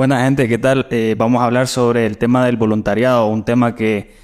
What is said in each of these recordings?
Buena gente, ¿qué tal? Eh, vamos a hablar sobre el tema del voluntariado, un tema que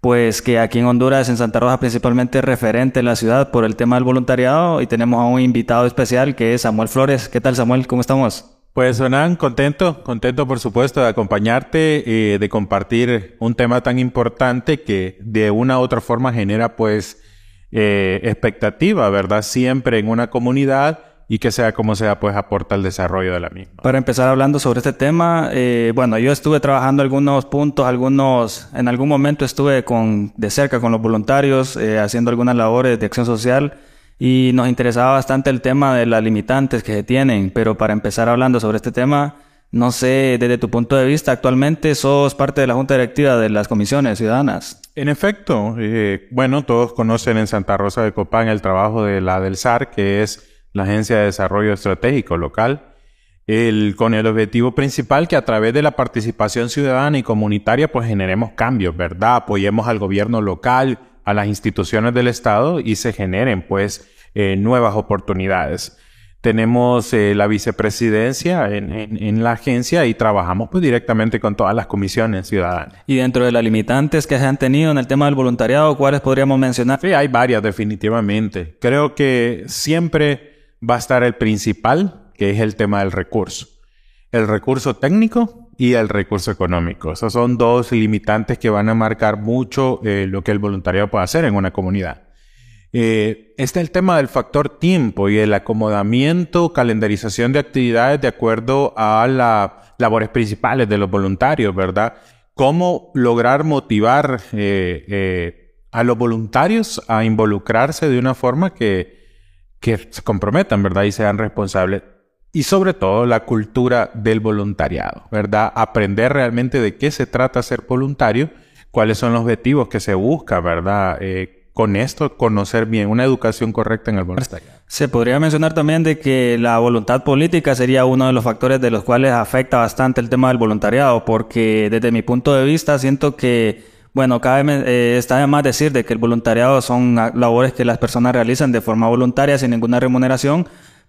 pues que aquí en Honduras, en Santa Rosa principalmente es referente en la ciudad por el tema del voluntariado y tenemos a un invitado especial que es Samuel Flores. ¿Qué tal Samuel? ¿Cómo estamos? Pues Sonan, contento, contento por supuesto de acompañarte, y de compartir un tema tan importante que de una u otra forma genera pues eh, expectativa, ¿verdad? Siempre en una comunidad y que sea como sea, pues aporta al desarrollo de la misma. Para empezar hablando sobre este tema, eh, bueno, yo estuve trabajando algunos puntos, algunos, en algún momento estuve con, de cerca con los voluntarios, eh, haciendo algunas labores de acción social y nos interesaba bastante el tema de las limitantes que se tienen, pero para empezar hablando sobre este tema, no sé, desde tu punto de vista, actualmente sos parte de la Junta Directiva de las Comisiones Ciudadanas. En efecto, eh, bueno, todos conocen en Santa Rosa de Copán el trabajo de la del SAR, que es la Agencia de Desarrollo Estratégico Local, el, con el objetivo principal que a través de la participación ciudadana y comunitaria pues generemos cambios, ¿verdad? Apoyemos al gobierno local, a las instituciones del Estado y se generen pues eh, nuevas oportunidades. Tenemos eh, la vicepresidencia en, en, la agencia y trabajamos pues directamente con todas las comisiones ciudadanas. Y dentro de las limitantes que se han tenido en el tema del voluntariado, ¿cuáles podríamos mencionar? Sí, hay varias definitivamente. Creo que siempre va a estar el principal, que es el tema del recurso. El recurso técnico y el recurso económico. Esos son dos limitantes que van a marcar mucho eh, lo que el voluntariado puede hacer en una comunidad. Eh, este es el tema del factor tiempo y el acomodamiento, calendarización de actividades de acuerdo a las labores principales de los voluntarios, ¿verdad? Cómo lograr motivar eh, a los voluntarios a involucrarse de una forma que, que se comprometan, ¿verdad? Y sean responsables. Y sobre todo la cultura del voluntariado, ¿verdad? Aprender realmente de qué se trata ser voluntario, cuáles son los objetivos que se busca, ¿verdad? Eh, con esto, conocer bien una educación correcta en el voluntariado. Se podría mencionar también de que la voluntad política sería uno de los factores de los cuales afecta bastante el tema del voluntariado, porque desde mi punto de vista siento que bueno, cabe, eh, está de más decir de que el voluntariado son labores que las personas realizan de forma voluntaria sin ninguna remuneración,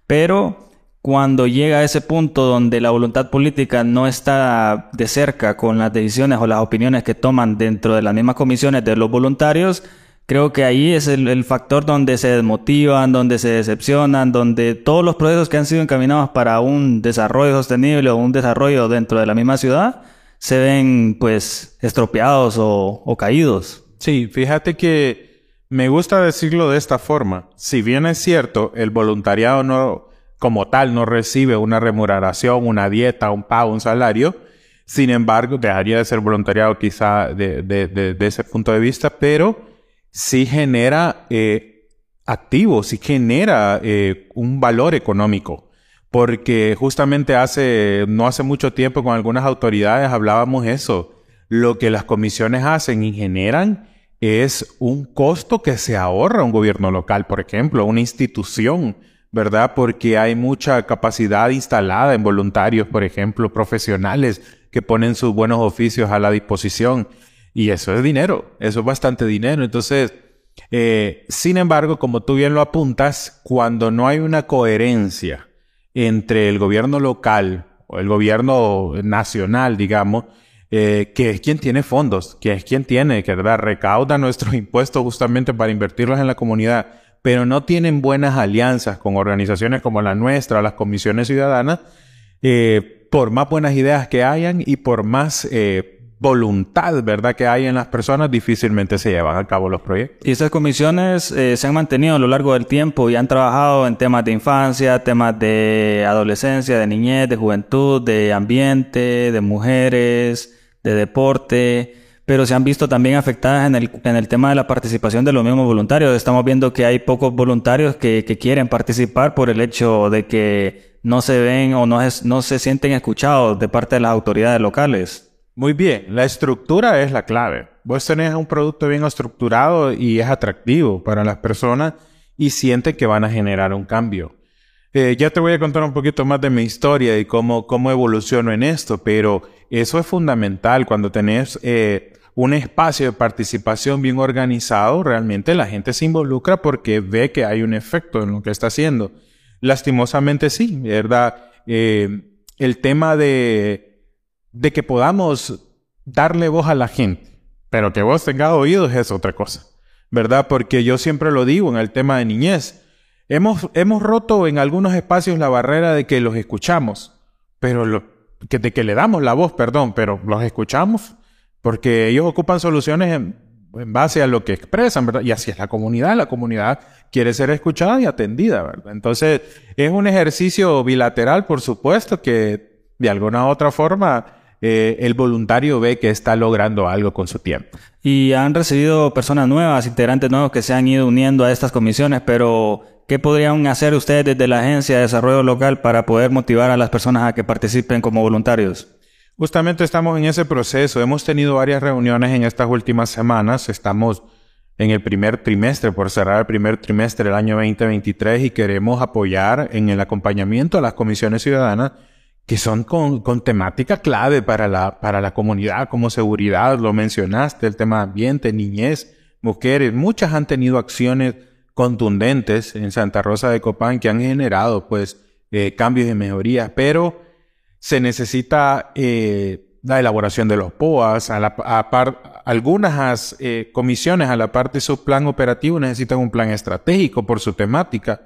pero cuando llega a ese punto donde la voluntad política no está de cerca con las decisiones o las opiniones que toman dentro de las mismas comisiones de los voluntarios, creo que ahí es el, el factor donde se desmotivan, donde se decepcionan, donde todos los procesos que han sido encaminados para un desarrollo sostenible o un desarrollo dentro de la misma ciudad, se ven pues estropeados o, caídos. Sí, fíjate que me gusta decirlo de esta forma. Si bien es cierto, el voluntariado no, como tal, no recibe una remuneración, una dieta, un pago, un salario, sin embargo, dejaría de ser voluntariado quizá de, ese punto de vista, pero sí genera eh, activo, sí genera eh, un valor económico porque justamente hace, no hace mucho tiempo con algunas autoridades hablábamos eso. Lo que las comisiones hacen y generan es un costo que se ahorra un gobierno local, por ejemplo, una institución, ¿verdad? Porque hay mucha capacidad instalada en voluntarios, por ejemplo, profesionales que ponen sus buenos oficios a la disposición. Y eso es dinero, eso es bastante dinero. Entonces, eh, sin embargo, como tú bien lo apuntas, cuando no hay una coherencia, entre el gobierno local o el gobierno nacional, digamos, eh, que es quien tiene fondos, que es quien tiene, que ¿verdad? recauda nuestros impuestos justamente para invertirlos en la comunidad, pero no tienen buenas alianzas con organizaciones como la nuestra, las comisiones ciudadanas, eh, por más buenas ideas que hayan y por más eh, voluntad, ¿verdad?, que hay en las personas, difícilmente se llevan a cabo los proyectos. Y estas comisiones eh, se han mantenido a lo largo del tiempo y han trabajado en temas de infancia, temas de adolescencia, de niñez, de juventud, de ambiente, de mujeres, de deporte, pero se han visto también afectadas en el, en el tema de la participación de los mismos voluntarios. Estamos viendo que hay pocos voluntarios que, que quieren participar por el hecho de que no se ven o no, es, no se sienten escuchados de parte de las autoridades locales. Muy bien, la estructura es la clave. Vos tenés un producto bien estructurado y es atractivo para las personas y sienten que van a generar un cambio. Eh, ya te voy a contar un poquito más de mi historia y cómo, cómo evoluciono en esto, pero eso es fundamental cuando tenés eh, un espacio de participación bien organizado, realmente la gente se involucra porque ve que hay un efecto en lo que está haciendo. Lastimosamente sí, ¿verdad? Eh, el tema de de que podamos darle voz a la gente. Pero que vos tengas oídos es otra cosa, ¿verdad? Porque yo siempre lo digo en el tema de niñez. Hemos, hemos roto en algunos espacios la barrera de que los escuchamos, pero lo, que, de que le damos la voz, perdón, pero los escuchamos porque ellos ocupan soluciones en, en base a lo que expresan, ¿verdad? Y así es la comunidad, la comunidad quiere ser escuchada y atendida, ¿verdad? Entonces, es un ejercicio bilateral, por supuesto, que de alguna u otra forma eh, el voluntario ve que está logrando algo con su tiempo. Y han recibido personas nuevas, integrantes nuevos que se han ido uniendo a estas comisiones, pero ¿qué podrían hacer ustedes desde la Agencia de Desarrollo Local para poder motivar a las personas a que participen como voluntarios? Justamente estamos en ese proceso. Hemos tenido varias reuniones en estas últimas semanas. Estamos en el primer trimestre, por cerrar el primer trimestre del año 2023 y queremos apoyar en el acompañamiento a las comisiones ciudadanas que son con, con, temática clave para la, para la comunidad, como seguridad, lo mencionaste, el tema ambiente, niñez, mujeres. Muchas han tenido acciones contundentes en Santa Rosa de Copán que han generado, pues, eh, cambios y mejorías, pero se necesita eh, la elaboración de los POAS, a la, algunas eh, comisiones a la parte de su plan operativo necesitan un plan estratégico por su temática,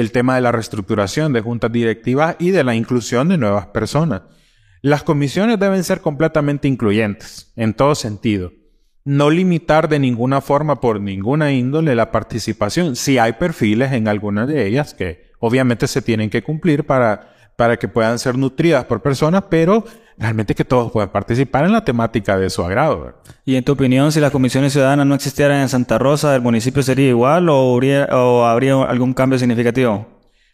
el tema de la reestructuración de juntas directivas y de la inclusión de nuevas personas. Las comisiones deben ser completamente incluyentes, en todo sentido. No limitar de ninguna forma por ninguna índole la participación, si hay perfiles en algunas de ellas que obviamente se tienen que cumplir para para que puedan ser nutridas por personas, pero realmente que todos puedan participar en la temática de su agrado. Y en tu opinión, si las comisiones ciudadanas no existieran en Santa Rosa, ¿el municipio sería igual o habría, o habría algún cambio significativo?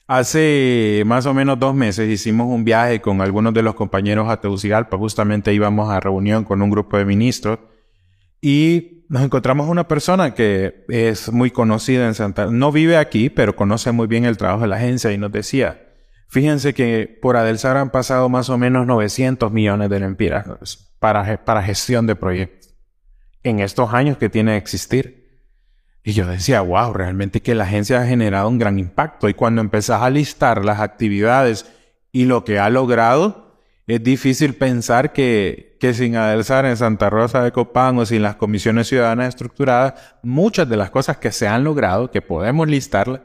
Hace más o menos dos meses hicimos un viaje con algunos de los compañeros a Tegucigalpa. Justamente íbamos a reunión con un grupo de ministros y nos encontramos una persona que es muy conocida en Santa No vive aquí, pero conoce muy bien el trabajo de la agencia y nos decía, Fíjense que por Adelsar han pasado más o menos 900 millones de lempiras para, para gestión de proyectos en estos años que tiene que existir. Y yo decía, wow, realmente que la agencia ha generado un gran impacto. Y cuando empezás a listar las actividades y lo que ha logrado, es difícil pensar que, que sin Adelsar en Santa Rosa de Copán o sin las comisiones ciudadanas estructuradas, muchas de las cosas que se han logrado, que podemos listarlas,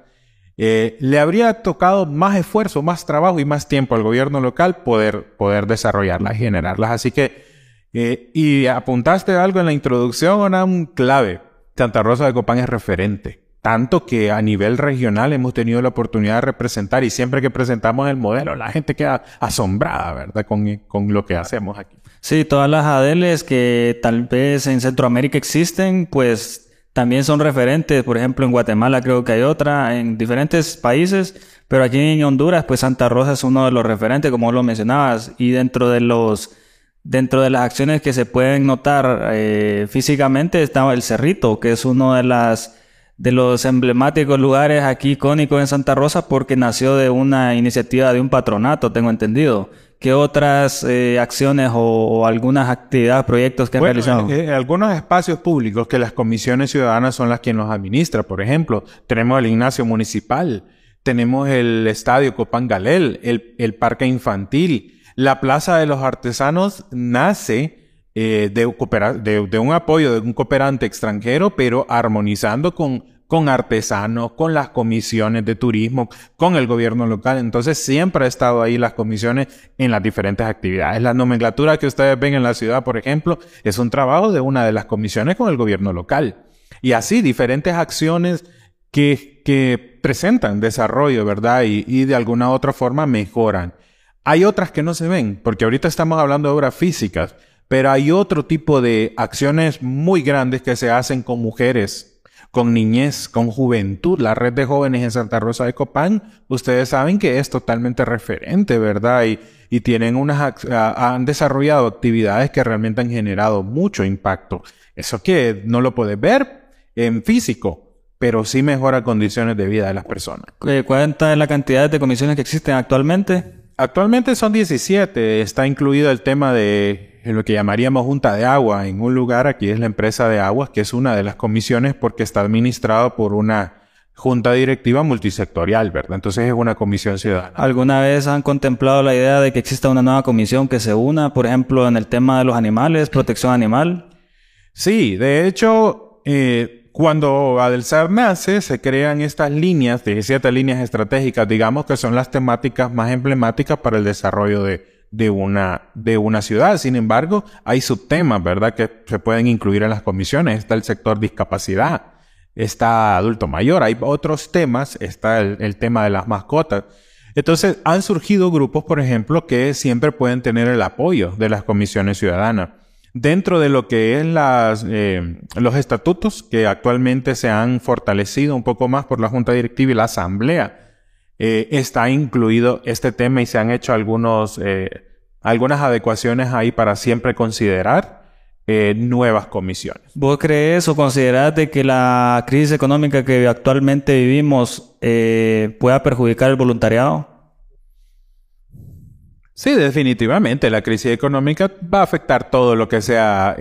eh, le habría tocado más esfuerzo, más trabajo y más tiempo al gobierno local poder, poder desarrollarlas y generarlas. Así que, eh, y apuntaste algo en la introducción, era un clave. Santa Rosa de Copán es referente. Tanto que a nivel regional hemos tenido la oportunidad de representar y siempre que presentamos el modelo, la gente queda asombrada, ¿verdad? Con, con lo que hacemos aquí. Sí, todas las ADLs que tal vez en Centroamérica existen, pues también son referentes, por ejemplo en Guatemala creo que hay otra, en diferentes países, pero aquí en Honduras pues Santa Rosa es uno de los referentes como lo mencionabas y dentro de los dentro de las acciones que se pueden notar eh, físicamente está el Cerrito, que es uno de las de los emblemáticos lugares aquí icónicos en Santa Rosa porque nació de una iniciativa de un patronato, tengo entendido. ¿Qué otras eh, acciones o, algunas actividades, proyectos que han realizado? Eh, algunos espacios públicos que las comisiones ciudadanas son las que nos administran. Por ejemplo, tenemos el Ignacio Municipal, tenemos el Estadio Copangalel, el, el Parque Infantil. La Plaza de los Artesanos nace eh, de, de, de un apoyo de un cooperante extranjero, pero armonizando con con artesanos, con las comisiones de turismo, con el gobierno local. Entonces siempre ha estado ahí las comisiones en las diferentes actividades. La nomenclatura que ustedes ven en la ciudad, por ejemplo, es un trabajo de una de las comisiones con el gobierno local. Y así diferentes acciones que, que presentan desarrollo, ¿verdad? Y, y de alguna u otra forma mejoran. Hay otras que no se ven, porque ahorita estamos hablando de obras físicas, pero hay otro tipo de acciones muy grandes que se hacen con mujeres con niñez, con juventud. La red de jóvenes en Santa Rosa de Copán, ustedes saben que es totalmente referente, ¿verdad? Y, y tienen unas, han desarrollado actividades que realmente han generado mucho impacto. Eso que no lo puedes ver en físico, pero sí mejora condiciones de vida de las personas. ¿Cuánta es la cantidad de comisiones que existen actualmente? Actualmente son 17. Está incluido el tema de lo que llamaríamos junta de agua en un lugar. Aquí es la empresa de aguas, que es una de las comisiones porque está administrado por una junta directiva multisectorial, ¿verdad? Entonces es una comisión ciudadana. ¿Alguna vez han contemplado la idea de que exista una nueva comisión que se una, por ejemplo, en el tema de los animales, protección animal? Sí, de hecho, eh, cuando Adelsar nace, se crean estas líneas, 17 líneas estratégicas, digamos, que son las temáticas más emblemáticas para el desarrollo de, de una, de una ciudad. Sin embargo, hay subtemas, ¿verdad?, que se pueden incluir en las comisiones. Está el sector discapacidad, está adulto mayor, hay otros temas, está el, tema de las mascotas. Entonces, han surgido grupos, por ejemplo, que siempre pueden tener el apoyo de las comisiones ciudadanas. Dentro de lo que es las, eh, los estatutos que actualmente se han fortalecido un poco más por la Junta Directiva y la Asamblea, eh, está incluido este tema y se han hecho algunos, eh, algunas adecuaciones ahí para siempre considerar eh, nuevas comisiones. ¿Vos crees o considerás de que la crisis económica que actualmente vivimos pueda perjudicar el voluntariado? Sí, definitivamente. La crisis económica va a afectar todo lo que sea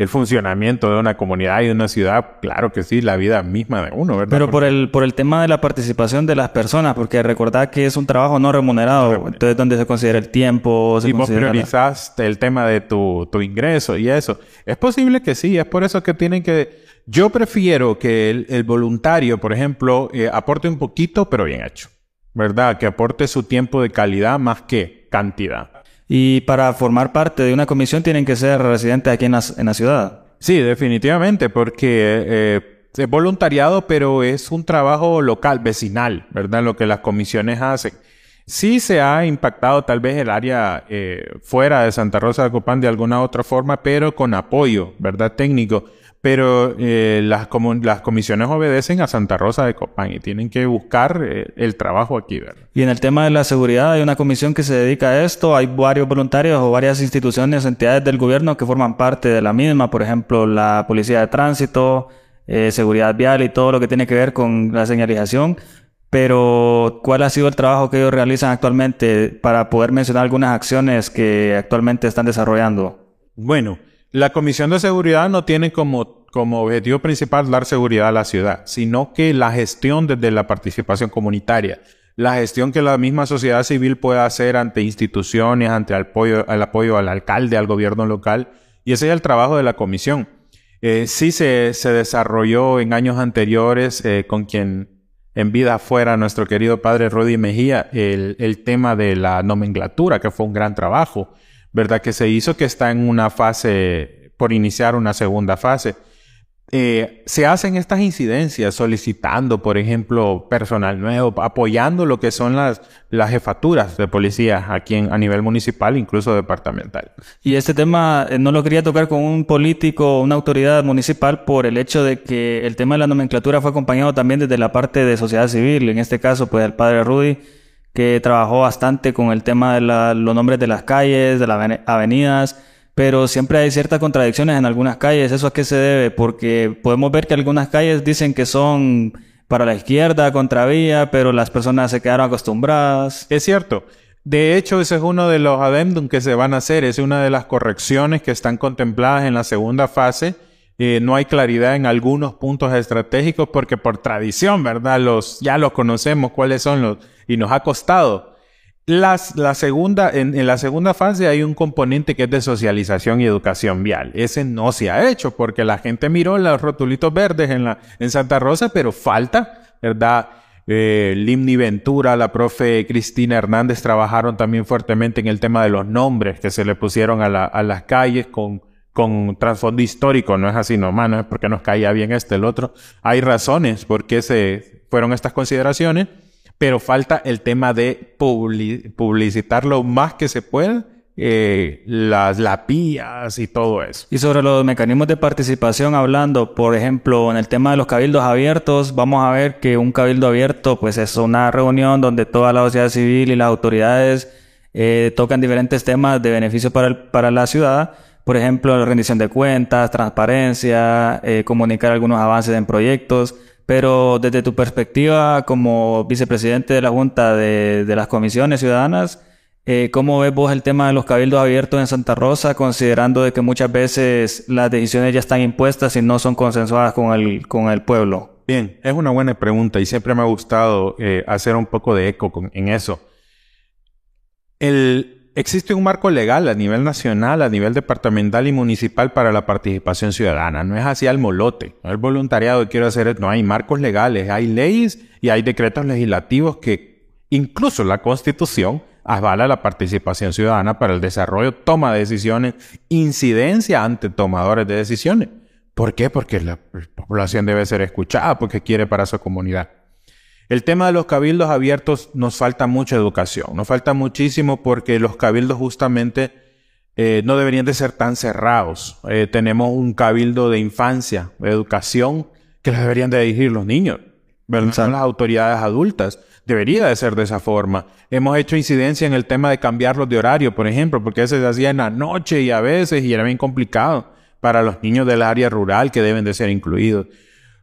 el funcionamiento de una comunidad y de una ciudad, claro que sí, la vida misma de uno, ¿verdad? Pero por el, por el tema de la participación de las personas, porque recordad que es un trabajo no remunerado, entonces donde se considera el tiempo, se y vos priorizás el tema de tu, tu ingreso y eso. Es posible que sí, es por eso que tienen que... Yo prefiero que el, voluntario, por ejemplo, eh, aporte un poquito, pero bien hecho, ¿verdad? Que aporte su tiempo de calidad más que cantidad. Y para formar parte de una comisión tienen que ser residentes aquí en la, ciudad. Sí, definitivamente, porque eh, es voluntariado, pero es un trabajo local, vecinal, ¿verdad? Lo que las comisiones hacen. Sí se ha impactado tal vez el área eh, fuera de Santa Rosa de Copán de alguna otra forma, pero con apoyo, ¿verdad? Técnico pero eh, las, las comisiones obedecen a Santa Rosa de Copán y tienen que buscar eh, el trabajo aquí. ¿verdad? Y en el tema de la seguridad hay una comisión que se dedica a esto, hay varios voluntarios o varias instituciones, entidades del gobierno que forman parte de la misma, por ejemplo la Policía de Tránsito, eh, Seguridad Vial y todo lo que tiene que ver con la señalización. Pero, ¿cuál ha sido el trabajo que ellos realizan actualmente para poder mencionar algunas acciones que actualmente están desarrollando? Bueno, la Comisión de Seguridad no tiene como, como objetivo principal dar seguridad a la ciudad, sino que la gestión desde la participación comunitaria, la gestión que la misma sociedad civil puede hacer ante instituciones, ante el apoyo, el apoyo al alcalde, al gobierno local, y ese es el trabajo de la comisión. Eh, sí se, se, desarrolló en años anteriores eh, con quien en vida fuera nuestro querido padre Rudy Mejía el, el tema de la nomenclatura, que fue un gran trabajo. ¿Verdad? Que se hizo que está en una fase, por iniciar una segunda fase. Eh, se hacen estas incidencias solicitando, por ejemplo, personal nuevo, apoyando lo que son las, las jefaturas de policía aquí en, a nivel municipal, incluso departamental. Y este tema eh, no lo quería tocar con un político una autoridad municipal por el hecho de que el tema de la nomenclatura fue acompañado también desde la parte de sociedad civil, en este caso, pues el padre Rudy que trabajó bastante con el tema de los nombres de las calles, de las avenidas, pero siempre hay ciertas contradicciones en algunas calles. ¿Eso a qué se debe? Porque podemos ver que algunas calles dicen que son para la izquierda, contravía, pero las personas se quedaron acostumbradas. Es cierto. De hecho, ese es uno de los adendum que se van a hacer, es una de las correcciones que están contempladas en la segunda fase. No hay claridad en algunos puntos estratégicos porque por tradición, ¿verdad? Los, ya los conocemos cuáles son los, y nos ha costado. Las, la segunda, en, en, la segunda fase hay un componente que es de socialización y educación vial. Ese no se ha hecho porque la gente miró los rotulitos verdes en, la, en Santa Rosa, pero falta, ¿verdad? Eh, Limni Ventura, la profe Cristina Hernández trabajaron también fuertemente en el tema de los nombres que se le pusieron a, la, a las calles con, con trasfondo histórico, no es así nomás, no es porque nos caía bien este el otro. Hay razones por qué se fueron estas consideraciones pero falta el tema de publicitar lo más que se pueda eh, las lapías y todo eso. Y sobre los mecanismos de participación hablando, por ejemplo, en el tema de los cabildos abiertos, vamos a ver que un cabildo abierto pues es una reunión donde toda la sociedad civil y las autoridades eh, tocan diferentes temas de beneficio para, el, para la ciudad. Por ejemplo, rendición de cuentas, transparencia, eh, comunicar algunos avances en proyectos. Pero desde tu perspectiva como vicepresidente de la Junta de, las Comisiones Ciudadanas, eh, ¿cómo ves vos el tema de los cabildos abiertos en Santa Rosa, considerando de que muchas veces las decisiones ya están impuestas y no son consensuadas con el, con el pueblo? Bien, es una buena pregunta y siempre me ha gustado eh, hacer un poco de eco en eso. El, existe un marco legal a nivel nacional, a nivel departamental y municipal para la participación ciudadana. No es así al molote. No el voluntariado quiero hacer. No hay marcos legales, hay leyes y hay decretos legislativos que incluso la Constitución avala la participación ciudadana para el desarrollo, toma de decisiones, incidencia ante tomadores de decisiones. ¿Por qué? Porque la población debe ser escuchada porque quiere para su comunidad. El tema de los cabildos abiertos nos falta mucha educación, nos falta muchísimo porque los cabildos justamente eh, no deberían de ser tan cerrados. Eh, tenemos un cabildo de infancia, de educación, que los deberían de dirigir los niños, Son las autoridades adultas. Debería de ser de esa forma. Hemos hecho incidencia en el tema de cambiarlos de horario, por ejemplo, porque ese se hacía en la noche y a veces y era bien complicado para los niños del área rural que deben de ser incluidos.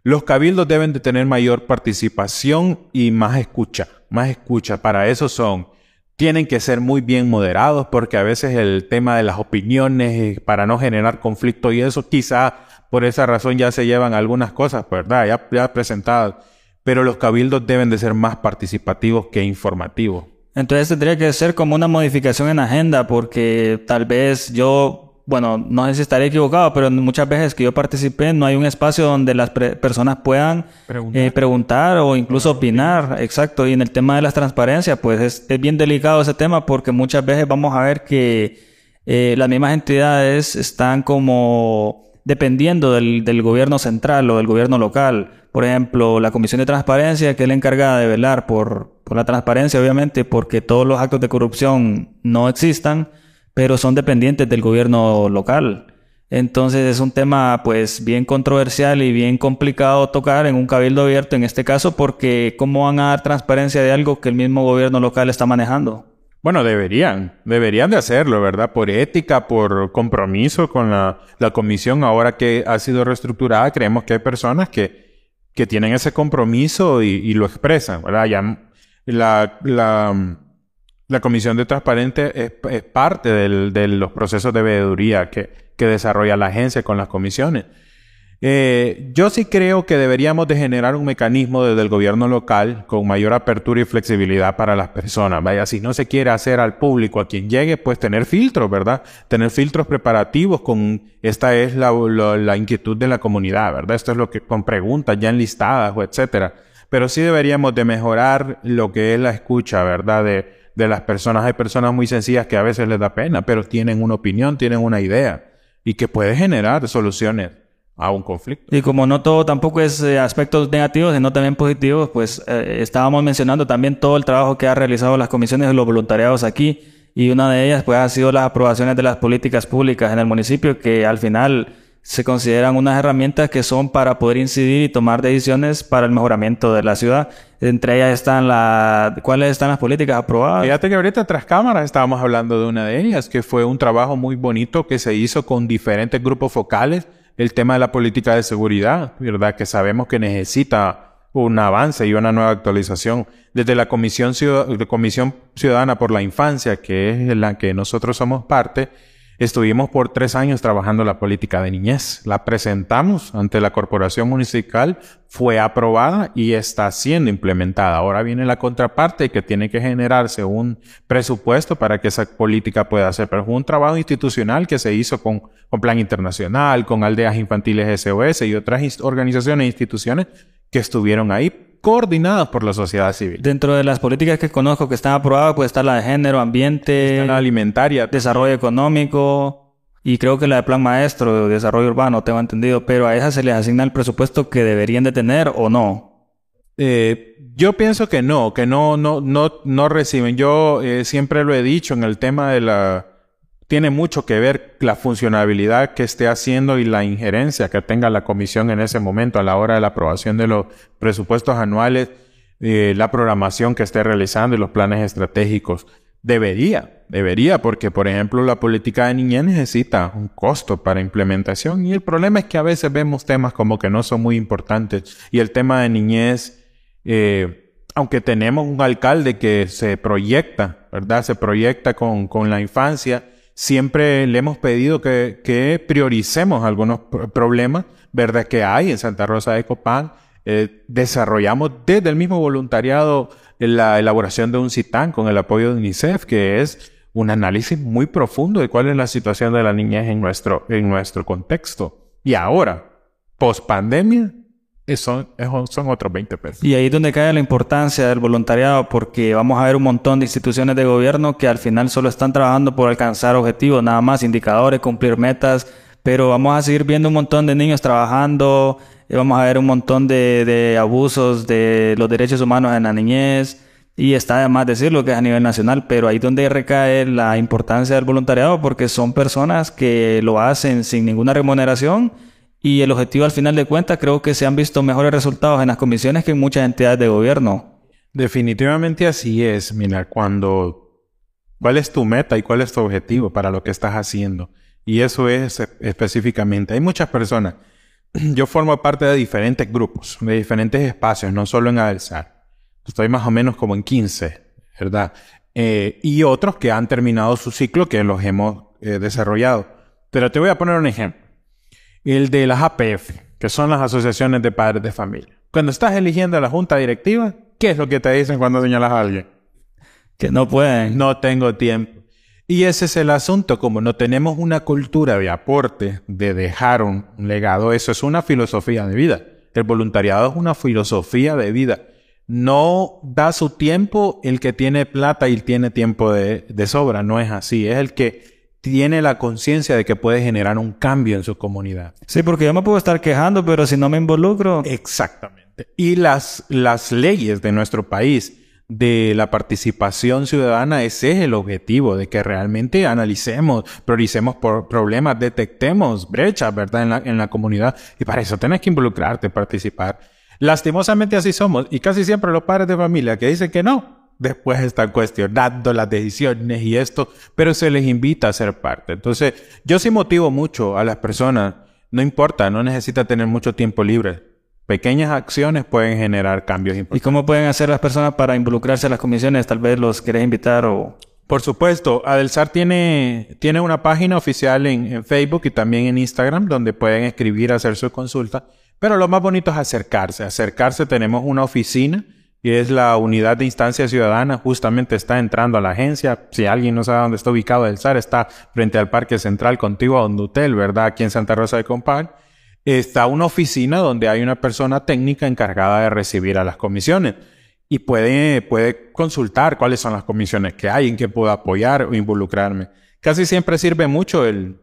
Los cabildos deben de tener mayor participación y más escucha, más escucha. Para eso son, tienen que ser muy bien moderados porque a veces el tema de las opiniones, eh, para no generar conflicto y eso, quizá por esa razón ya se llevan algunas cosas, ¿verdad? Ya, ya presentadas. Pero los cabildos deben de ser más participativos que informativos. Entonces tendría que ser como una modificación en agenda porque tal vez yo bueno, no sé si estaré equivocado, pero muchas veces que yo participé no hay un espacio donde las personas puedan eh, preguntar. o incluso opinar, exacto. Y en el tema de las transparencias, pues es, bien delicado ese tema porque muchas veces vamos a ver que eh, las mismas entidades están como dependiendo del, del, gobierno central o del gobierno local. Por ejemplo, la Comisión de Transparencia, que es la encargada de velar por, por la transparencia, obviamente, porque todos los actos de corrupción no existan pero son dependientes del gobierno local. Entonces es un tema pues bien controversial y bien complicado tocar en un cabildo abierto en este caso porque ¿cómo van a dar transparencia de algo que el mismo gobierno local está manejando? Bueno, deberían, deberían de hacerlo, ¿verdad? Por ética, por compromiso con la, comisión ahora que ha sido reestructurada, creemos que hay personas que, que tienen ese compromiso y, lo expresan, ¿verdad? Ya la, la la Comisión de Transparente es, parte de los procesos de veeduría que, desarrolla la agencia con las comisiones. Eh, yo sí creo que deberíamos de generar un mecanismo desde el gobierno local con mayor apertura y flexibilidad para las personas. Vaya, si no se quiere hacer al público, a quien llegue, pues tener filtros, ¿verdad? Tener filtros preparativos con, esta es la, la inquietud de la comunidad, ¿verdad? Esto es lo que, con preguntas ya enlistadas o etcétera. Pero sí deberíamos de mejorar lo que es la escucha, ¿verdad? De, de las personas. Hay personas muy sencillas que a veces les da pena, pero tienen una opinión, tienen una idea y que puede generar soluciones a un conflicto. Y como no todo tampoco es eh, aspectos negativos, sino también positivos, pues eh, estábamos mencionando también todo el trabajo que ha realizado las comisiones de los voluntariados aquí y una de ellas pues ha sido las aprobaciones de las políticas públicas en el municipio que al final se consideran unas herramientas que son para poder incidir y tomar decisiones para el mejoramiento de la ciudad. Entre ellas están las... ¿Cuáles están las políticas aprobadas? Fíjate que ahorita tras cámaras estábamos hablando de una de ellas, que fue un trabajo muy bonito que se hizo con diferentes grupos focales. El tema de la política de seguridad, ¿verdad? Que sabemos que necesita un avance y una nueva actualización. Desde la Comisión, Comisión Ciudadana por la Infancia, que es la que nosotros somos parte, Estuvimos por tres años trabajando la política de niñez. La presentamos ante la corporación municipal, fue aprobada y está siendo implementada. Ahora viene la contraparte que tiene que generarse un presupuesto para que esa política pueda ser. Pero fue un trabajo institucional que se hizo con, con Plan Internacional, con Aldeas Infantiles SOS y otras organizaciones e instituciones que estuvieron ahí coordinadas por la sociedad civil. Dentro de las políticas que conozco que están aprobadas puede estar la de género, ambiente, la alimentaria, desarrollo económico y creo que la de plan maestro, de desarrollo urbano, tengo entendido, pero a esas se les asigna el presupuesto que deberían de tener o no. Eh, yo pienso que no, que no, no, no, no reciben. Yo eh, siempre lo he dicho en el tema de la tiene mucho que ver la funcionabilidad que esté haciendo y la injerencia que tenga la comisión en ese momento a la hora de la aprobación de los presupuestos anuales, eh, la programación que esté realizando y los planes estratégicos. Debería, debería, porque por ejemplo la política de niñez necesita un costo para implementación y el problema es que a veces vemos temas como que no son muy importantes y el tema de niñez, eh, aunque tenemos un alcalde que se proyecta, ¿verdad? Se proyecta con, con la infancia, siempre le hemos pedido que, prioricemos algunos problemas, ¿verdad? Que hay en Santa Rosa de Copán, Eh, desarrollamos desde el mismo voluntariado la elaboración de un CITAN con el apoyo de UNICEF, que es un análisis muy profundo de cuál es la situación de la niñez en nuestro, en nuestro contexto. Y ahora, post pandemia, son, son otros 20 pesos. Y ahí es donde cae la importancia del voluntariado, porque vamos a ver un montón de instituciones de gobierno que al final solo están trabajando por alcanzar objetivos, nada más indicadores, cumplir metas, pero vamos a seguir viendo un montón de niños trabajando, vamos a ver un montón de, de abusos de los derechos humanos en la niñez. Y está además decirlo que es a nivel nacional, pero ahí donde recae la importancia del voluntariado porque son personas que lo hacen sin ninguna remuneración y el objetivo al final de cuentas creo que se han visto mejores resultados en las comisiones que en muchas entidades de gobierno. Definitivamente así es. Mira, cuando... ¿Cuál es tu meta y cuál es tu objetivo para lo que estás haciendo? Y eso es específicamente. Hay muchas personas. Yo formo parte de diferentes grupos, de diferentes espacios, no solo en Adelsar estoy más o menos como en 15, ¿verdad? Eh, y otros que han terminado su ciclo que los hemos eh, desarrollado. Pero te voy a poner un ejemplo. El de las APF, que son las asociaciones de padres de familia. Cuando estás eligiendo a la junta directiva, ¿qué es lo que te dicen cuando señalas a alguien? Que no pueden. No tengo tiempo. Y ese es el asunto, como no tenemos una cultura de aporte, de dejar un legado, eso es una filosofía de vida. El voluntariado es una filosofía de vida no da su tiempo el que tiene plata y tiene tiempo de, sobra. No es así. Es el que tiene la conciencia de que puede generar un cambio en su comunidad. Sí, porque yo me puedo estar quejando, pero si no me involucro. Exactamente. Y las, las leyes de nuestro país de la participación ciudadana, ese es el objetivo, de que realmente analicemos, prioricemos por problemas, detectemos brechas, ¿verdad?, en la, en la comunidad. Y para eso tenés que involucrarte, participar. Lastimosamente así somos y casi siempre los padres de familia que dicen que no, después están cuestionando las decisiones y esto, pero se les invita a ser parte. Entonces, yo sí motivo mucho a las personas, no importa, no necesita tener mucho tiempo libre. Pequeñas acciones pueden generar cambios importantes. ¿Y cómo pueden hacer las personas para involucrarse en las comisiones? Tal vez los querés invitar o... Por supuesto, Adelsar tiene, tiene una página oficial en, en Facebook y también en Instagram donde pueden escribir, hacer su consulta. Pero lo más bonito es acercarse. Acercarse tenemos una oficina y es la unidad de instancia ciudadana. Justamente está entrando a la agencia. Si alguien no sabe dónde está ubicado el SAR, está frente al Parque Central contiguo a Hotel, ¿verdad? Aquí en Santa Rosa de Compán. Está una oficina donde hay una persona técnica encargada de recibir a las comisiones y puede, puede consultar cuáles son las comisiones que hay, en qué puedo apoyar o involucrarme. Casi siempre sirve mucho el,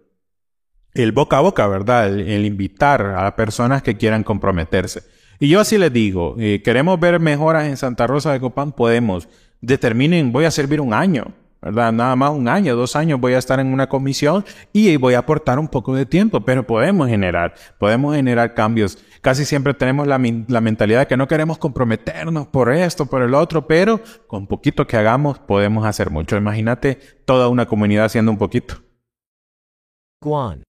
el boca a boca, ¿verdad? El, invitar a personas que quieran comprometerse. Y yo así les digo, eh, queremos ver mejoras en Santa Rosa de Copán, podemos. Determinen, voy a servir un año, ¿verdad? Nada más un año, dos años voy a estar en una comisión y voy a aportar un poco de tiempo, pero podemos generar, podemos generar cambios. Casi siempre tenemos la, la mentalidad de que no queremos comprometernos por esto, por el otro, pero con poquito que hagamos podemos hacer mucho. Imagínate toda una comunidad haciendo un poquito. Guan.